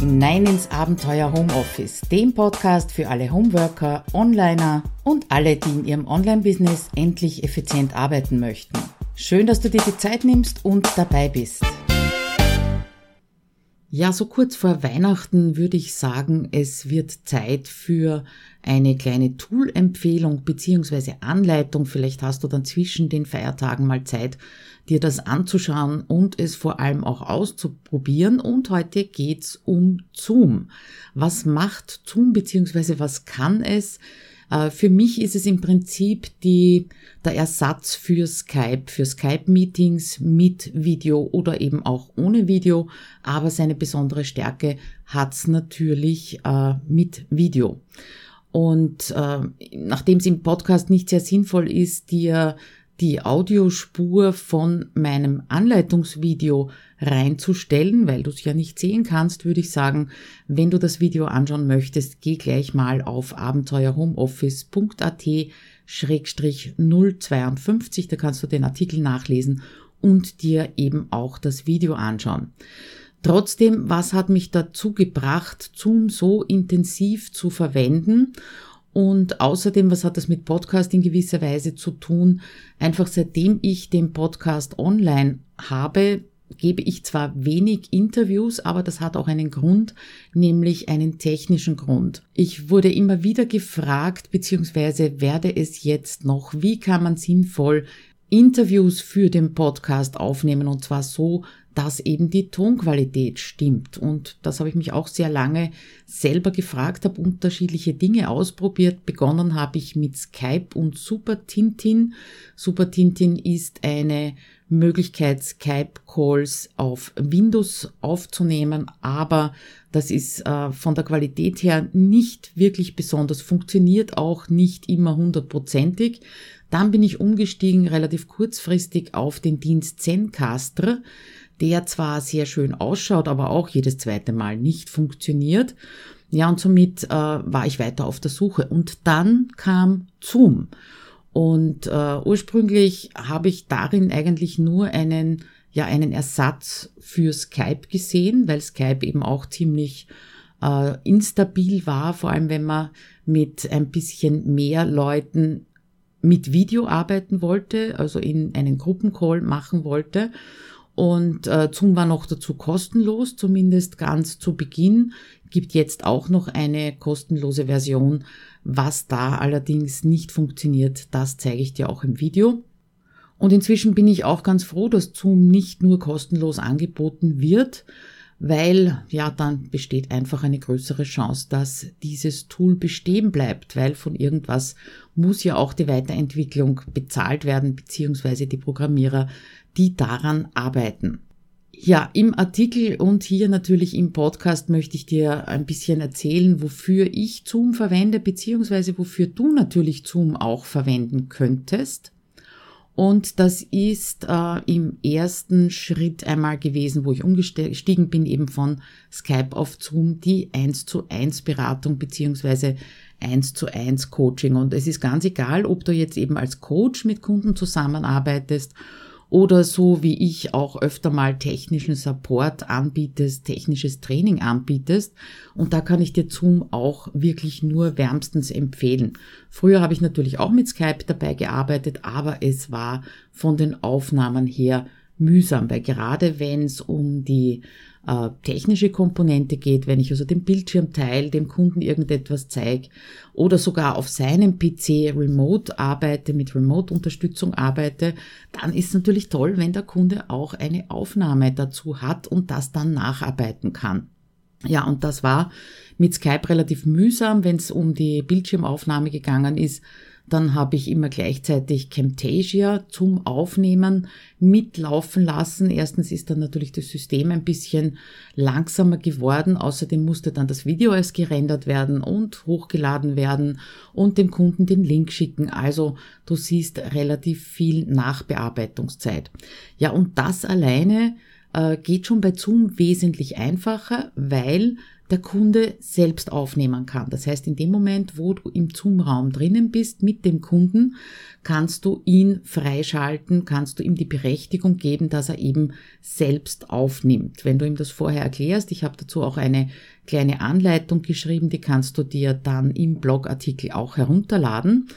hinein ins Abenteuer Homeoffice, dem Podcast für alle Homeworker, Onliner und alle, die in ihrem Online-Business endlich effizient arbeiten möchten. Schön, dass du dir die Zeit nimmst und dabei bist. Ja, so kurz vor Weihnachten würde ich sagen, es wird Zeit für eine kleine Tool-Empfehlung beziehungsweise Anleitung. Vielleicht hast du dann zwischen den Feiertagen mal Zeit, dir das anzuschauen und es vor allem auch auszuprobieren. Und heute geht's um Zoom. Was macht Zoom beziehungsweise was kann es? Äh, für mich ist es im Prinzip die, der Ersatz für Skype, für Skype-Meetings mit Video oder eben auch ohne Video. Aber seine besondere Stärke hat's natürlich äh, mit Video. Und äh, nachdem es im Podcast nicht sehr sinnvoll ist, dir die Audiospur von meinem Anleitungsvideo reinzustellen, weil du es ja nicht sehen kannst, würde ich sagen, wenn du das Video anschauen möchtest, geh gleich mal auf abenteuerhomeoffice.at 052, da kannst du den Artikel nachlesen und dir eben auch das Video anschauen. Trotzdem, was hat mich dazu gebracht, Zoom so intensiv zu verwenden und außerdem, was hat das mit Podcast in gewisser Weise zu tun? Einfach seitdem ich den Podcast online habe, gebe ich zwar wenig Interviews, aber das hat auch einen Grund, nämlich einen technischen Grund. Ich wurde immer wieder gefragt, beziehungsweise werde es jetzt noch, wie kann man sinnvoll Interviews für den Podcast aufnehmen und zwar so, dass eben die Tonqualität stimmt. Und das habe ich mich auch sehr lange selber gefragt, habe unterschiedliche Dinge ausprobiert. Begonnen habe ich mit Skype und Super Tintin. Super Tintin ist eine Möglichkeit, Skype-Calls auf Windows aufzunehmen, aber das ist äh, von der Qualität her nicht wirklich besonders, funktioniert auch nicht immer hundertprozentig. Dann bin ich umgestiegen relativ kurzfristig auf den Dienst Zencaster der zwar sehr schön ausschaut, aber auch jedes zweite Mal nicht funktioniert. Ja, und somit äh, war ich weiter auf der Suche. Und dann kam Zoom. Und äh, ursprünglich habe ich darin eigentlich nur einen, ja, einen Ersatz für Skype gesehen, weil Skype eben auch ziemlich äh, instabil war, vor allem wenn man mit ein bisschen mehr Leuten mit Video arbeiten wollte, also in einen Gruppencall machen wollte. Und äh, Zoom war noch dazu kostenlos, zumindest ganz zu Beginn. Gibt jetzt auch noch eine kostenlose Version. Was da allerdings nicht funktioniert, das zeige ich dir auch im Video. Und inzwischen bin ich auch ganz froh, dass Zoom nicht nur kostenlos angeboten wird, weil ja dann besteht einfach eine größere Chance, dass dieses Tool bestehen bleibt, weil von irgendwas muss ja auch die Weiterentwicklung bezahlt werden, beziehungsweise die Programmierer die daran arbeiten. Ja, im Artikel und hier natürlich im Podcast möchte ich dir ein bisschen erzählen, wofür ich Zoom verwende, beziehungsweise wofür du natürlich Zoom auch verwenden könntest. Und das ist äh, im ersten Schritt einmal gewesen, wo ich umgestiegen bin, eben von Skype auf Zoom, die 1 zu 1 Beratung beziehungsweise 1 zu 1 Coaching. Und es ist ganz egal, ob du jetzt eben als Coach mit Kunden zusammenarbeitest oder so wie ich auch öfter mal technischen Support anbietest, technisches Training anbietest. Und da kann ich dir Zoom auch wirklich nur wärmstens empfehlen. Früher habe ich natürlich auch mit Skype dabei gearbeitet, aber es war von den Aufnahmen her mühsam, weil gerade wenn es um die äh, technische Komponente geht, wenn ich also den Bildschirm teile, dem Kunden irgendetwas zeige oder sogar auf seinem PC remote arbeite, mit Remote-Unterstützung arbeite, dann ist natürlich toll, wenn der Kunde auch eine Aufnahme dazu hat und das dann nacharbeiten kann. Ja, und das war mit Skype relativ mühsam, wenn es um die Bildschirmaufnahme gegangen ist dann habe ich immer gleichzeitig Camtasia zum Aufnehmen mitlaufen lassen. Erstens ist dann natürlich das System ein bisschen langsamer geworden. Außerdem musste dann das Video erst gerendert werden und hochgeladen werden und dem Kunden den Link schicken. Also du siehst relativ viel Nachbearbeitungszeit. Ja, und das alleine äh, geht schon bei Zoom wesentlich einfacher, weil der Kunde selbst aufnehmen kann. Das heißt, in dem Moment, wo du im Zoom-Raum drinnen bist mit dem Kunden, kannst du ihn freischalten, kannst du ihm die Berechtigung geben, dass er eben selbst aufnimmt. Wenn du ihm das vorher erklärst, ich habe dazu auch eine kleine Anleitung geschrieben, die kannst du dir dann im Blogartikel auch herunterladen.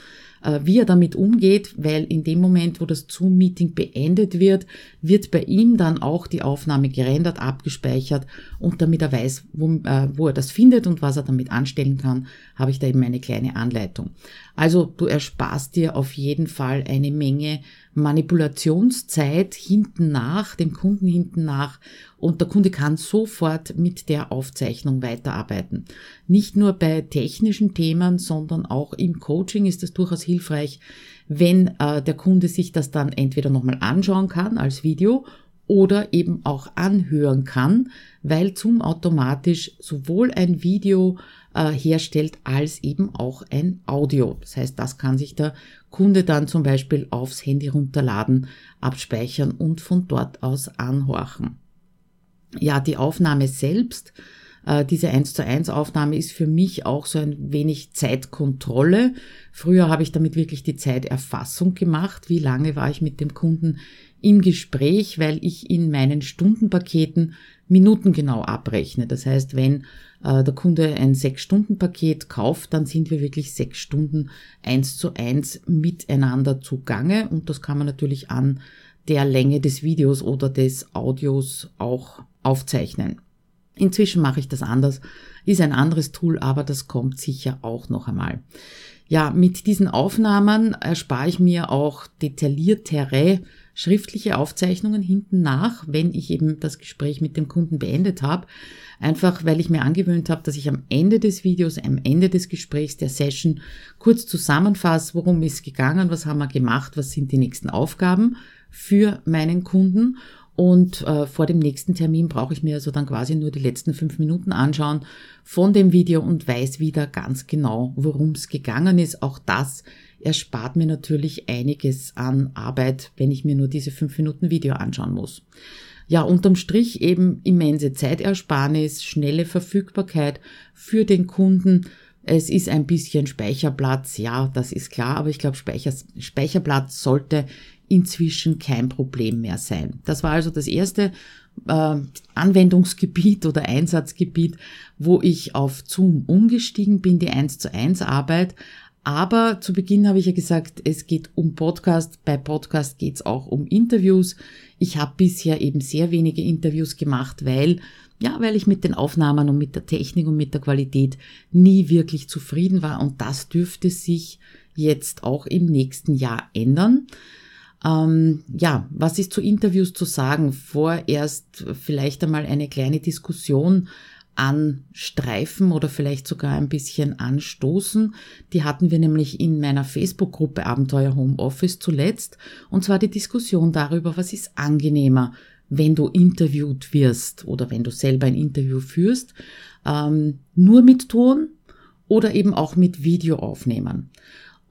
Äh, wie er damit umgeht, weil in dem Moment, wo das Zoom-Meeting beendet wird, wird bei ihm dann auch die Aufnahme gerendert, abgespeichert und damit er weiß, wo, äh, wo er das findet und was er damit anstellen kann, habe ich da eben eine kleine Anleitung. Also du ersparst dir auf jeden Fall eine Menge Manipulationszeit hinten nach, dem Kunden hinten nach und der Kunde kann sofort mit der Aufzeichnung weiterarbeiten. Nicht nur bei technischen Themen, sondern auch im Coaching ist es durchaus hilfreich, wenn äh, der Kunde sich das dann entweder nochmal anschauen kann als Video oder eben auch anhören kann, weil Zoom automatisch sowohl ein Video äh, herstellt als eben auch ein Audio. Das heißt, das kann sich der Kunde dann zum Beispiel aufs Handy runterladen, abspeichern und von dort aus anhorchen. Ja, die Aufnahme selbst, äh, diese 1 zu 1 Aufnahme ist für mich auch so ein wenig Zeitkontrolle. Früher habe ich damit wirklich die Zeiterfassung gemacht. Wie lange war ich mit dem Kunden im Gespräch, weil ich in meinen Stundenpaketen minutengenau abrechne. Das heißt, wenn äh, der Kunde ein Sechs-Stunden-Paket kauft, dann sind wir wirklich sechs Stunden eins zu eins miteinander zugange und das kann man natürlich an der Länge des Videos oder des Audios auch aufzeichnen. Inzwischen mache ich das anders, ist ein anderes Tool, aber das kommt sicher auch noch einmal. Ja, mit diesen Aufnahmen erspare ich mir auch detailliertere schriftliche Aufzeichnungen hinten nach, wenn ich eben das Gespräch mit dem Kunden beendet habe. Einfach weil ich mir angewöhnt habe, dass ich am Ende des Videos, am Ende des Gesprächs, der Session kurz zusammenfasse, worum ist gegangen, was haben wir gemacht, was sind die nächsten Aufgaben für meinen Kunden und äh, vor dem nächsten Termin brauche ich mir also dann quasi nur die letzten fünf Minuten anschauen von dem Video und weiß wieder ganz genau, worum es gegangen ist. Auch das erspart mir natürlich einiges an Arbeit, wenn ich mir nur diese fünf Minuten Video anschauen muss. Ja, unterm Strich eben immense Zeitersparnis, schnelle Verfügbarkeit für den Kunden. Es ist ein bisschen Speicherplatz, ja, das ist klar, aber ich glaube, Speicher, Speicherplatz sollte inzwischen kein Problem mehr sein. Das war also das erste äh, Anwendungsgebiet oder Einsatzgebiet, wo ich auf Zoom umgestiegen bin, die 1 zu 1 Arbeit. Aber zu Beginn habe ich ja gesagt, es geht um Podcast. Bei Podcast geht es auch um Interviews. Ich habe bisher eben sehr wenige Interviews gemacht, weil ja, weil ich mit den Aufnahmen und mit der Technik und mit der Qualität nie wirklich zufrieden war und das dürfte sich jetzt auch im nächsten Jahr ändern. Ähm, ja, was ist zu Interviews zu sagen? Vorerst vielleicht einmal eine kleine Diskussion anstreifen oder vielleicht sogar ein bisschen anstoßen. Die hatten wir nämlich in meiner Facebook-Gruppe Abenteuer Homeoffice zuletzt. Und zwar die Diskussion darüber, was ist angenehmer, wenn du interviewt wirst oder wenn du selber ein Interview führst, ähm, nur mit Ton oder eben auch mit Video aufnehmen.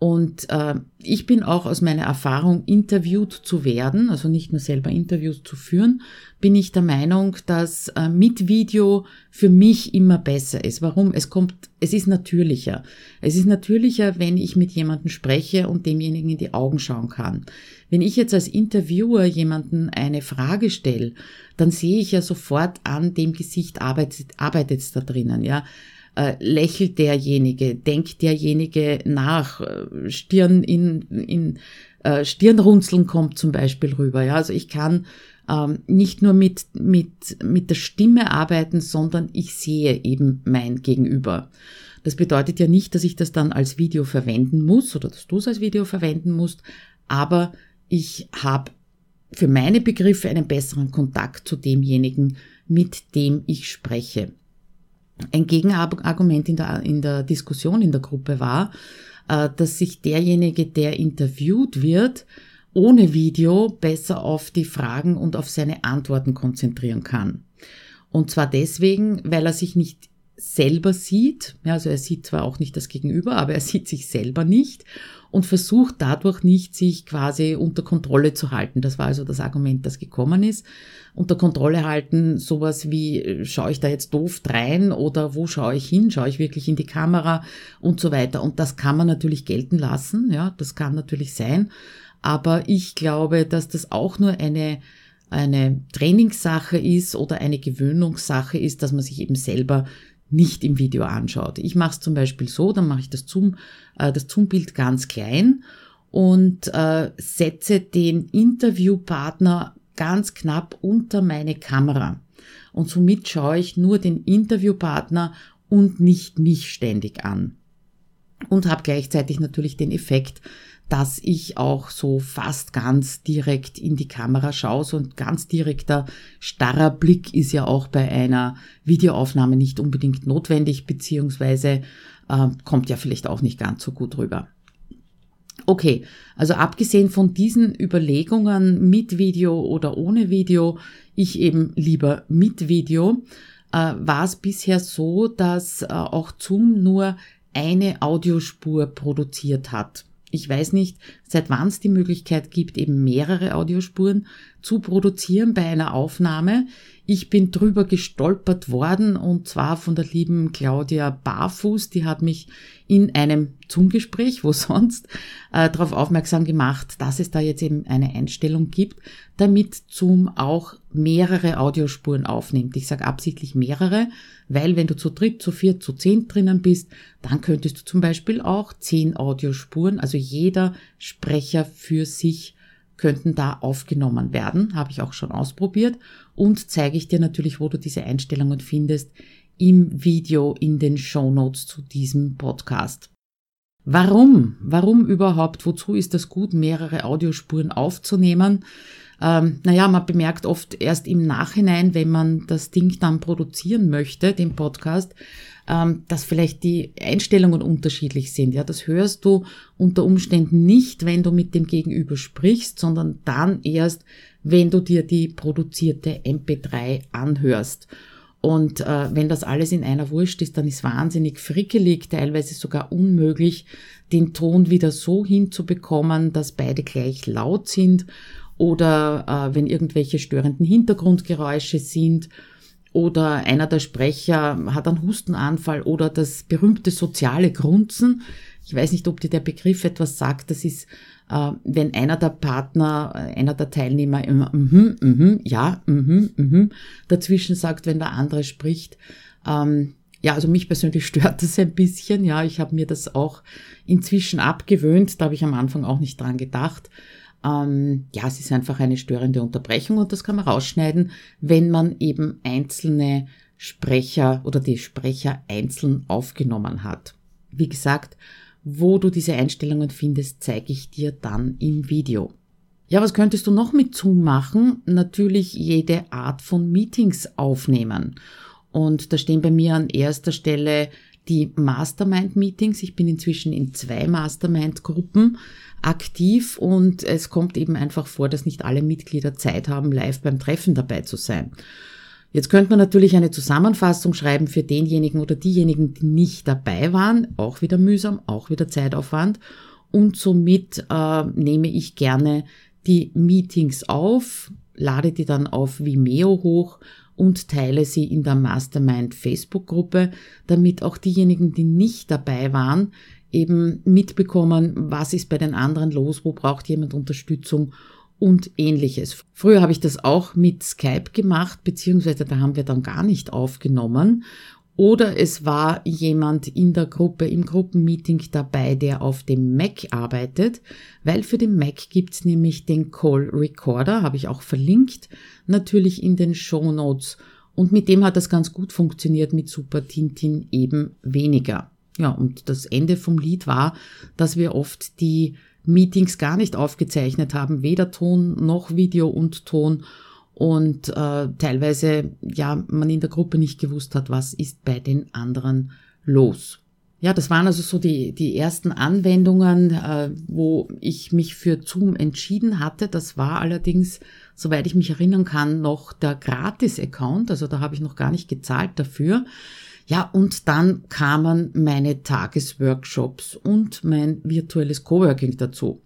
Und äh, ich bin auch aus meiner Erfahrung, interviewt zu werden, also nicht nur selber Interviews zu führen, bin ich der Meinung, dass äh, mit Video für mich immer besser ist. Warum? Es kommt, es ist natürlicher. Es ist natürlicher, wenn ich mit jemandem spreche und demjenigen in die Augen schauen kann. Wenn ich jetzt als Interviewer jemanden eine Frage stelle, dann sehe ich ja sofort an dem Gesicht arbeitet, es da drinnen, ja äh, lächelt derjenige, denkt derjenige nach, äh, Stirn in, in äh, Stirnrunzeln kommt zum Beispiel rüber. Ja, also ich kann ähm, nicht nur mit, mit, mit der Stimme arbeiten, sondern ich sehe eben mein Gegenüber. Das bedeutet ja nicht, dass ich das dann als Video verwenden muss oder dass du es als Video verwenden musst, aber ich habe für meine Begriffe einen besseren Kontakt zu demjenigen, mit dem ich spreche. Ein Gegenargument in der, in der Diskussion in der Gruppe war, äh, dass sich derjenige, der interviewt wird, ohne Video besser auf die Fragen und auf seine Antworten konzentrieren kann. Und zwar deswegen, weil er sich nicht selber sieht. Ja, also er sieht zwar auch nicht das Gegenüber, aber er sieht sich selber nicht und versucht dadurch nicht, sich quasi unter Kontrolle zu halten. Das war also das Argument, das gekommen ist. Unter Kontrolle halten, sowas wie, schaue ich da jetzt doof rein oder wo schaue ich hin? Schaue ich wirklich in die Kamera und so weiter. Und das kann man natürlich gelten lassen. Ja, das kann natürlich sein. Aber ich glaube, dass das auch nur eine eine Trainingssache ist oder eine Gewöhnungssache ist, dass man sich eben selber nicht im Video anschaut. Ich mache es zum Beispiel so, dann mache ich das Zoom, äh, das Zoom-Bild ganz klein und äh, setze den Interviewpartner ganz knapp unter meine Kamera. Und somit schaue ich nur den Interviewpartner und nicht mich ständig an. Und habe gleichzeitig natürlich den Effekt, dass ich auch so fast ganz direkt in die Kamera schaue. So ein ganz direkter, starrer Blick ist ja auch bei einer Videoaufnahme nicht unbedingt notwendig, beziehungsweise äh, kommt ja vielleicht auch nicht ganz so gut rüber. Okay, also abgesehen von diesen Überlegungen mit Video oder ohne Video, ich eben lieber mit Video, äh, war es bisher so, dass äh, auch Zoom nur eine Audiospur produziert hat. Ich weiß nicht, seit wann es die Möglichkeit gibt, eben mehrere Audiospuren zu produzieren bei einer Aufnahme. Ich bin drüber gestolpert worden und zwar von der lieben Claudia Barfuß, die hat mich in einem Zoom-Gespräch, wo sonst, äh, darauf aufmerksam gemacht, dass es da jetzt eben eine Einstellung gibt, damit Zoom auch mehrere Audiospuren aufnimmt. Ich sage absichtlich mehrere, weil wenn du zu dritt, zu viert, zu zehn drinnen bist, dann könntest du zum Beispiel auch zehn Audiospuren, also jeder Sprecher für sich könnten da aufgenommen werden, habe ich auch schon ausprobiert und zeige ich dir natürlich, wo du diese Einstellungen findest im Video in den Show Notes zu diesem Podcast. Warum? Warum überhaupt? Wozu ist das gut, mehrere Audiospuren aufzunehmen? Ähm, naja, man bemerkt oft erst im Nachhinein, wenn man das Ding dann produzieren möchte, den Podcast, ähm, dass vielleicht die Einstellungen unterschiedlich sind. Ja, das hörst du unter Umständen nicht, wenn du mit dem Gegenüber sprichst, sondern dann erst, wenn du dir die produzierte MP3 anhörst. Und äh, wenn das alles in einer Wurst ist, dann ist wahnsinnig frickelig, teilweise sogar unmöglich, den Ton wieder so hinzubekommen, dass beide gleich laut sind oder äh, wenn irgendwelche störenden Hintergrundgeräusche sind oder einer der Sprecher hat einen Hustenanfall oder das berühmte soziale Grunzen. Ich weiß nicht, ob dir der Begriff etwas sagt. Das ist, äh, wenn einer der Partner, äh, einer der Teilnehmer immer mhm, mhm, ja, mhm, mhm, dazwischen sagt, wenn der andere spricht. Ähm, ja, also mich persönlich stört das ein bisschen. Ja, ich habe mir das auch inzwischen abgewöhnt. Da habe ich am Anfang auch nicht dran gedacht. Ähm, ja, es ist einfach eine störende Unterbrechung und das kann man rausschneiden, wenn man eben einzelne Sprecher oder die Sprecher einzeln aufgenommen hat. Wie gesagt, wo du diese Einstellungen findest, zeige ich dir dann im Video. Ja, was könntest du noch mit Zoom machen? Natürlich jede Art von Meetings aufnehmen. Und da stehen bei mir an erster Stelle die Mastermind-Meetings. Ich bin inzwischen in zwei Mastermind-Gruppen aktiv und es kommt eben einfach vor, dass nicht alle Mitglieder Zeit haben, live beim Treffen dabei zu sein. Jetzt könnte man natürlich eine Zusammenfassung schreiben für denjenigen oder diejenigen, die nicht dabei waren. Auch wieder mühsam, auch wieder Zeitaufwand. Und somit äh, nehme ich gerne die Meetings auf, lade die dann auf Vimeo hoch und teile sie in der Mastermind Facebook-Gruppe, damit auch diejenigen, die nicht dabei waren, eben mitbekommen, was ist bei den anderen los, wo braucht jemand Unterstützung und ähnliches. Früher habe ich das auch mit Skype gemacht, beziehungsweise da haben wir dann gar nicht aufgenommen. Oder es war jemand in der Gruppe, im Gruppenmeeting dabei, der auf dem Mac arbeitet, weil für den Mac gibt's nämlich den Call Recorder, habe ich auch verlinkt, natürlich in den Show Notes. Und mit dem hat das ganz gut funktioniert, mit Super Tintin eben weniger. Ja, und das Ende vom Lied war, dass wir oft die Meetings gar nicht aufgezeichnet haben, weder Ton noch Video und Ton und äh, teilweise ja man in der Gruppe nicht gewusst hat, was ist bei den anderen los. Ja, das waren also so die, die ersten Anwendungen, äh, wo ich mich für Zoom entschieden hatte. Das war allerdings, soweit ich mich erinnern kann, noch der Gratis-Account. Also da habe ich noch gar nicht gezahlt dafür. Ja, und dann kamen meine Tagesworkshops und mein virtuelles Coworking dazu.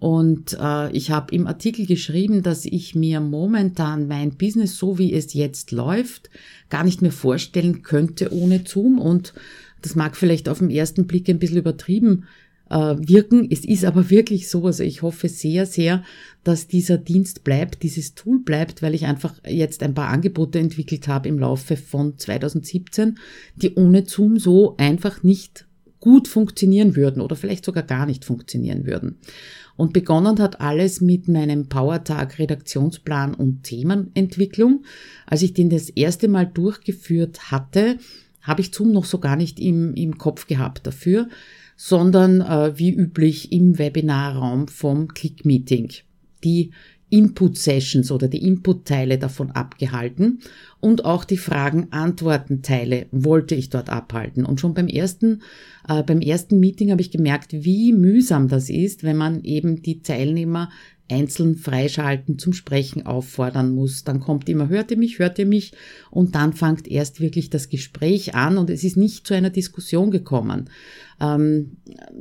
Und äh, ich habe im Artikel geschrieben, dass ich mir momentan mein Business, so wie es jetzt läuft, gar nicht mehr vorstellen könnte ohne Zoom. Und das mag vielleicht auf den ersten Blick ein bisschen übertrieben äh, wirken. Es ist aber wirklich so. Also ich hoffe sehr, sehr, dass dieser Dienst bleibt, dieses Tool bleibt, weil ich einfach jetzt ein paar Angebote entwickelt habe im Laufe von 2017, die ohne Zoom so einfach nicht gut funktionieren würden oder vielleicht sogar gar nicht funktionieren würden. Und begonnen hat alles mit meinem Powertag Redaktionsplan und Themenentwicklung. Als ich den das erste Mal durchgeführt hatte, habe ich Zoom noch so gar nicht im, im Kopf gehabt dafür, sondern äh, wie üblich im Webinarraum vom Click-Meeting. Die Input-Sessions oder die Input-Teile davon abgehalten und auch die Fragen-Antworten-Teile wollte ich dort abhalten. Und schon beim ersten, äh, beim ersten Meeting habe ich gemerkt, wie mühsam das ist, wenn man eben die Teilnehmer einzeln freischalten, zum Sprechen auffordern muss. Dann kommt immer, hört ihr mich, hört ihr mich? Und dann fängt erst wirklich das Gespräch an und es ist nicht zu einer Diskussion gekommen. Ähm,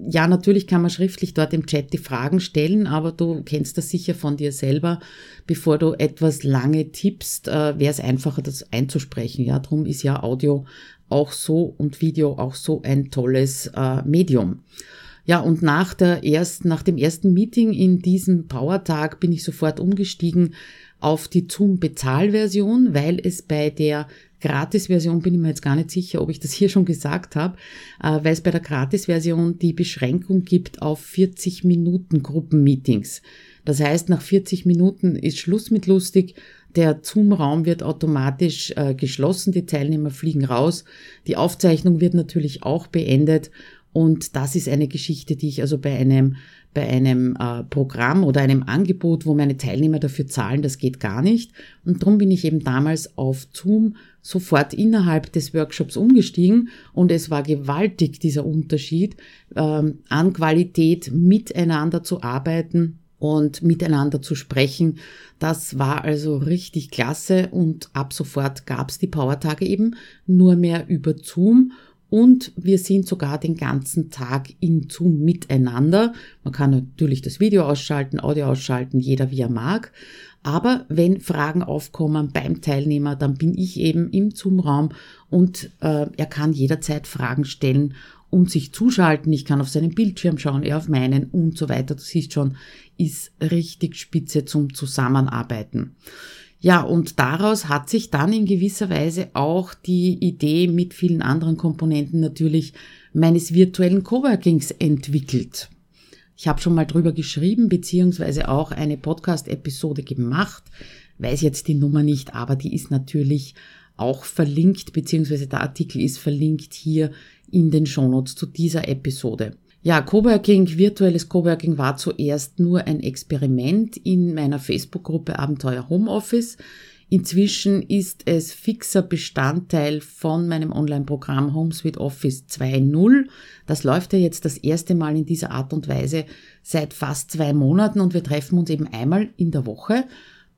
ja, natürlich kann man schriftlich dort im Chat die Fragen stellen, aber du kennst das sicher von dir selber. Bevor du etwas lange tippst, äh, wäre es einfacher, das einzusprechen. Ja, darum ist ja Audio auch so und Video auch so ein tolles äh, Medium. Ja, und nach der ersten, nach dem ersten Meeting in diesem Powertag bin ich sofort umgestiegen auf die Zoom-Bezahlversion, weil es bei der Gratis-Version bin ich mir jetzt gar nicht sicher, ob ich das hier schon gesagt habe, äh, weil es bei der Gratis-Version die Beschränkung gibt auf 40 Minuten Gruppenmeetings. Das heißt, nach 40 Minuten ist Schluss mit lustig. Der Zoom-Raum wird automatisch äh, geschlossen, die Teilnehmer fliegen raus. Die Aufzeichnung wird natürlich auch beendet. Und das ist eine Geschichte, die ich also bei einem bei einem äh, Programm oder einem Angebot, wo meine Teilnehmer dafür zahlen, das geht gar nicht. Und darum bin ich eben damals auf Zoom sofort innerhalb des Workshops umgestiegen und es war gewaltig dieser Unterschied ähm, an Qualität miteinander zu arbeiten und miteinander zu sprechen. Das war also richtig klasse und ab sofort gab's die Powertage eben nur mehr über Zoom und wir sind sogar den ganzen Tag in Zoom miteinander. Man kann natürlich das Video ausschalten, Audio ausschalten, jeder wie er mag. Aber wenn Fragen aufkommen beim Teilnehmer, dann bin ich eben im Zoom-Raum und äh, er kann jederzeit Fragen stellen und sich zuschalten. Ich kann auf seinen Bildschirm schauen, er auf meinen und so weiter. Du siehst schon, ist richtig spitze zum Zusammenarbeiten. Ja, und daraus hat sich dann in gewisser Weise auch die Idee mit vielen anderen Komponenten natürlich meines virtuellen Coworkings entwickelt. Ich habe schon mal drüber geschrieben, beziehungsweise auch eine Podcast-Episode gemacht. Weiß jetzt die Nummer nicht, aber die ist natürlich auch verlinkt, beziehungsweise der Artikel ist verlinkt hier in den Shownotes zu dieser Episode. Ja, Coworking, virtuelles Coworking war zuerst nur ein Experiment in meiner Facebook-Gruppe Abenteuer Homeoffice. Inzwischen ist es fixer Bestandteil von meinem Online-Programm HomeSuite Office 2.0. Das läuft ja jetzt das erste Mal in dieser Art und Weise seit fast zwei Monaten und wir treffen uns eben einmal in der Woche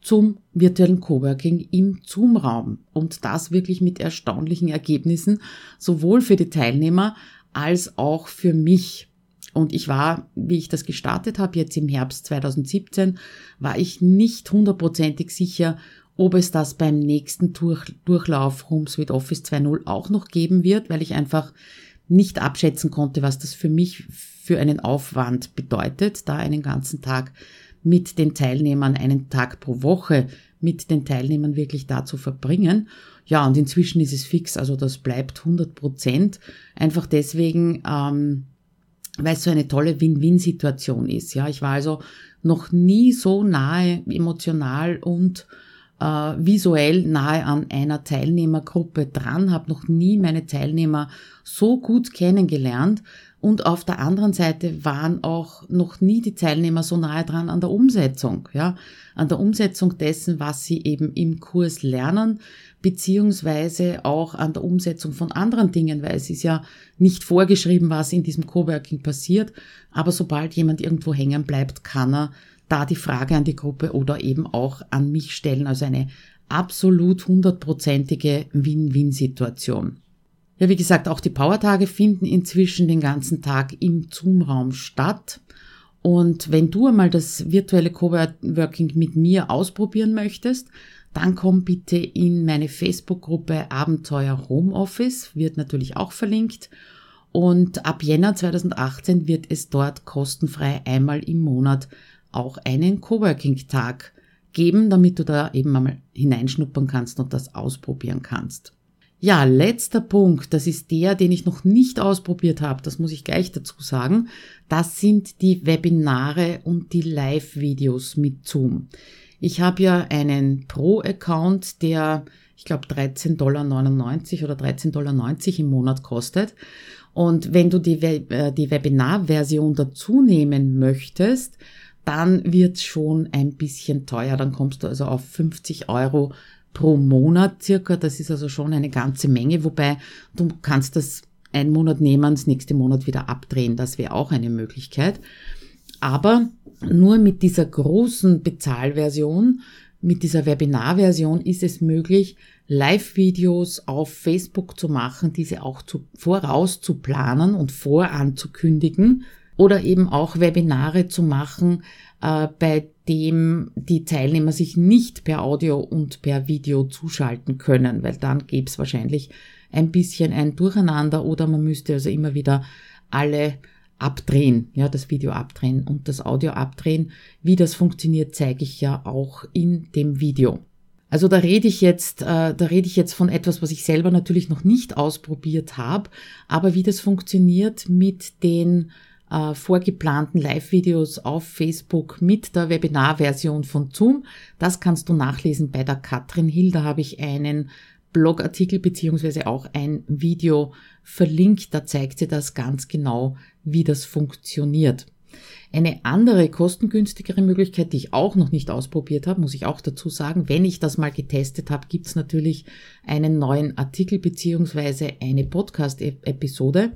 zum virtuellen Coworking im Zoom-Raum und das wirklich mit erstaunlichen Ergebnissen, sowohl für die Teilnehmer als auch für mich. Und ich war, wie ich das gestartet habe, jetzt im Herbst 2017, war ich nicht hundertprozentig sicher, ob es das beim nächsten Durch Durchlauf HomeSuite Office 2.0 auch noch geben wird, weil ich einfach nicht abschätzen konnte, was das für mich für einen Aufwand bedeutet, da einen ganzen Tag mit den Teilnehmern, einen Tag pro Woche mit den Teilnehmern wirklich da zu verbringen. Ja, und inzwischen ist es fix, also das bleibt 100 Prozent. Einfach deswegen, ähm, weil es so eine tolle Win-Win-Situation ist. Ja, ich war also noch nie so nahe emotional und äh, visuell nahe an einer Teilnehmergruppe dran, habe noch nie meine Teilnehmer so gut kennengelernt und auf der anderen Seite waren auch noch nie die Teilnehmer so nahe dran an der Umsetzung, ja, an der Umsetzung dessen, was sie eben im Kurs lernen, beziehungsweise auch an der Umsetzung von anderen Dingen, weil es ist ja nicht vorgeschrieben, was in diesem Coworking passiert, aber sobald jemand irgendwo hängen bleibt, kann er da die Frage an die Gruppe oder eben auch an mich stellen, also eine absolut hundertprozentige Win-Win-Situation. Ja, wie gesagt, auch die Powertage finden inzwischen den ganzen Tag im Zoom-Raum statt. Und wenn du einmal das virtuelle Coworking mit mir ausprobieren möchtest, dann komm bitte in meine Facebook-Gruppe Abenteuer Homeoffice, wird natürlich auch verlinkt. Und ab Jänner 2018 wird es dort kostenfrei einmal im Monat auch einen Coworking-Tag geben, damit du da eben einmal hineinschnuppern kannst und das ausprobieren kannst. Ja, letzter Punkt, das ist der, den ich noch nicht ausprobiert habe, das muss ich gleich dazu sagen. Das sind die Webinare und die Live-Videos mit Zoom. Ich habe ja einen Pro-Account, der, ich glaube, 13,99 Dollar oder 13,90 Dollar im Monat kostet. Und wenn du die, äh, die Webinar-Version dazu nehmen möchtest, dann wird's schon ein bisschen teuer. Dann kommst du also auf 50 Euro pro Monat circa. Das ist also schon eine ganze Menge, wobei du kannst das einen Monat nehmen, das nächste Monat wieder abdrehen. Das wäre auch eine Möglichkeit. Aber nur mit dieser großen Bezahlversion, mit dieser Webinarversion ist es möglich, Live-Videos auf Facebook zu machen, diese auch zu, voraus zu planen und voranzukündigen. Oder eben auch Webinare zu machen, äh, bei dem die Teilnehmer sich nicht per Audio und per Video zuschalten können, weil dann gäbe es wahrscheinlich ein bisschen ein Durcheinander oder man müsste also immer wieder alle abdrehen, ja, das Video abdrehen und das Audio abdrehen. Wie das funktioniert, zeige ich ja auch in dem Video. Also da rede ich jetzt, äh, da rede ich jetzt von etwas, was ich selber natürlich noch nicht ausprobiert habe, aber wie das funktioniert mit den äh, vorgeplanten Live-Videos auf Facebook mit der Webinar-Version von Zoom. Das kannst du nachlesen bei der Katrin Hill. Da habe ich einen Blogartikel beziehungsweise auch ein Video verlinkt. Da zeigt sie das ganz genau, wie das funktioniert. Eine andere kostengünstigere Möglichkeit, die ich auch noch nicht ausprobiert habe, muss ich auch dazu sagen, wenn ich das mal getestet habe, gibt es natürlich einen neuen Artikel beziehungsweise eine Podcast-Episode.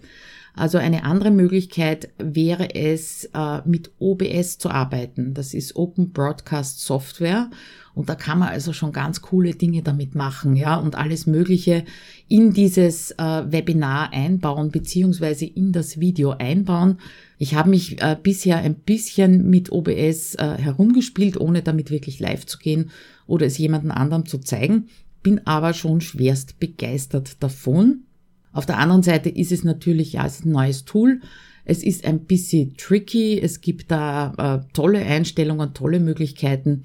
Also eine andere Möglichkeit wäre es, äh, mit OBS zu arbeiten. Das ist Open Broadcast Software. Und da kann man also schon ganz coole Dinge damit machen, ja, und alles Mögliche in dieses äh, Webinar einbauen, beziehungsweise in das Video einbauen. Ich habe mich äh, bisher ein bisschen mit OBS äh, herumgespielt, ohne damit wirklich live zu gehen oder es jemanden anderem zu zeigen, bin aber schon schwerst begeistert davon. Auf der anderen Seite ist es natürlich, ja, es ist ein neues Tool. Es ist ein bisschen tricky. Es gibt da äh, tolle Einstellungen, tolle Möglichkeiten.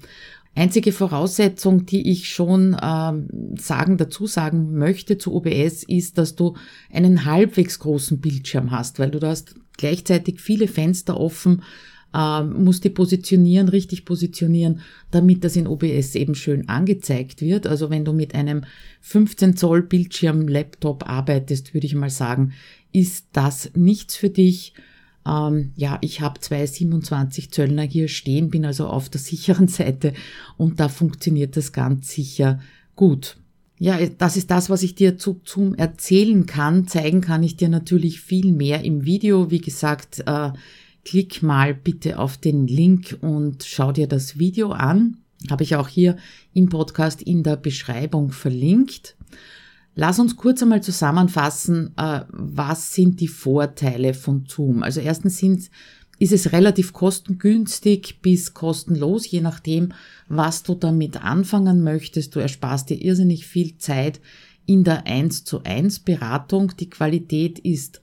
Einzige Voraussetzung, die ich schon ähm, sagen, dazu sagen möchte zu OBS, ist, dass du einen halbwegs großen Bildschirm hast, weil du da hast gleichzeitig viele Fenster offen ähm, musst die positionieren, richtig positionieren, damit das in OBS eben schön angezeigt wird. Also wenn du mit einem 15 Zoll Bildschirm Laptop arbeitest, würde ich mal sagen, ist das nichts für dich. Ähm, ja, ich habe zwei 27 Zöllner hier stehen, bin also auf der sicheren Seite und da funktioniert das ganz sicher gut. Ja, das ist das, was ich dir zu Zoom erzählen kann. Zeigen kann ich dir natürlich viel mehr im Video. Wie gesagt, äh, klick mal bitte auf den Link und schau dir das Video an. Habe ich auch hier im Podcast in der Beschreibung verlinkt. Lass uns kurz einmal zusammenfassen, äh, was sind die Vorteile von Zoom. Also erstens sind, ist es relativ kostengünstig bis kostenlos, je nachdem, was du damit anfangen möchtest. Du ersparst dir irrsinnig viel Zeit in der 1 zu 1 Beratung. Die Qualität ist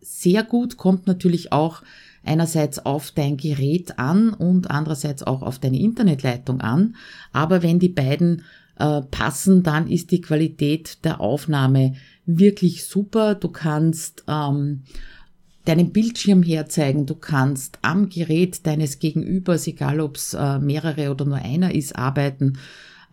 sehr gut, kommt natürlich auch einerseits auf dein Gerät an und andererseits auch auf deine Internetleitung an. Aber wenn die beiden äh, passen, dann ist die Qualität der Aufnahme wirklich super. Du kannst ähm, deinen Bildschirm herzeigen, du kannst am Gerät deines Gegenübers, egal ob es äh, mehrere oder nur einer ist, arbeiten.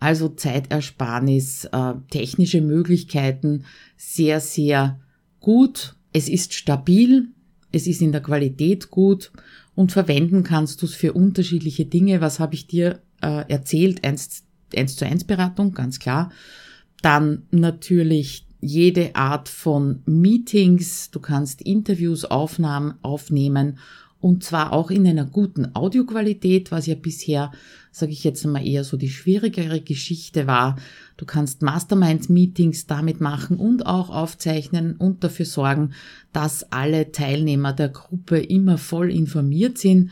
Also Zeitersparnis, äh, technische Möglichkeiten, sehr, sehr gut. Es ist stabil, es ist in der Qualität gut und verwenden kannst du es für unterschiedliche Dinge. Was habe ich dir äh, erzählt? Eins, eins zu eins Beratung, ganz klar. Dann natürlich jede Art von Meetings. Du kannst Interviews aufnahmen, aufnehmen und zwar auch in einer guten Audioqualität, was ja bisher, sage ich jetzt einmal, eher so die schwierigere Geschichte war. Du kannst Mastermind-Meetings damit machen und auch aufzeichnen und dafür sorgen, dass alle Teilnehmer der Gruppe immer voll informiert sind.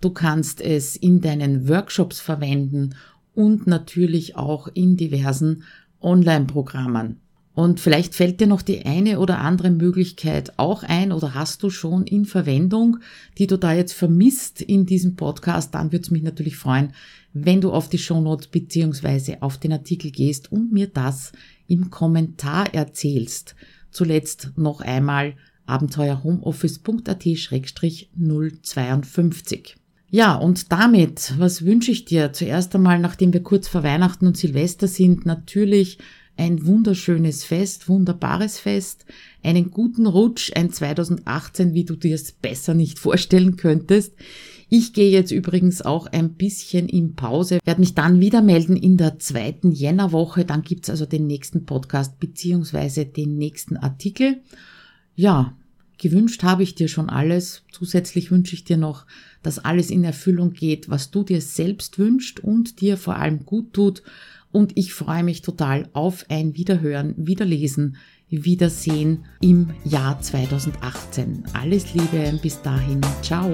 Du kannst es in deinen Workshops verwenden und natürlich auch in diversen Online-Programmen. Und vielleicht fällt dir noch die eine oder andere Möglichkeit auch ein oder hast du schon in Verwendung, die du da jetzt vermisst in diesem Podcast, dann würde es mich natürlich freuen, wenn du auf die Shownotes beziehungsweise auf den Artikel gehst und mir das im Kommentar erzählst. Zuletzt noch einmal abenteuerhomeoffice.at-052. Ja, und damit, was wünsche ich dir zuerst einmal, nachdem wir kurz vor Weihnachten und Silvester sind, natürlich ein wunderschönes Fest, wunderbares Fest, einen guten Rutsch, ein 2018, wie du dir es besser nicht vorstellen könntest. Ich gehe jetzt übrigens auch ein bisschen in Pause, werde mich dann wieder melden in der zweiten Jännerwoche, dann gibt's also den nächsten Podcast beziehungsweise den nächsten Artikel. Ja, gewünscht habe ich dir schon alles. Zusätzlich wünsche ich dir noch, dass alles in Erfüllung geht, was du dir selbst wünscht und dir vor allem gut tut und ich freue mich total auf ein Wiederhören, Wiederlesen, Wiedersehen im Jahr 2018. Alles Liebe, bis dahin, ciao.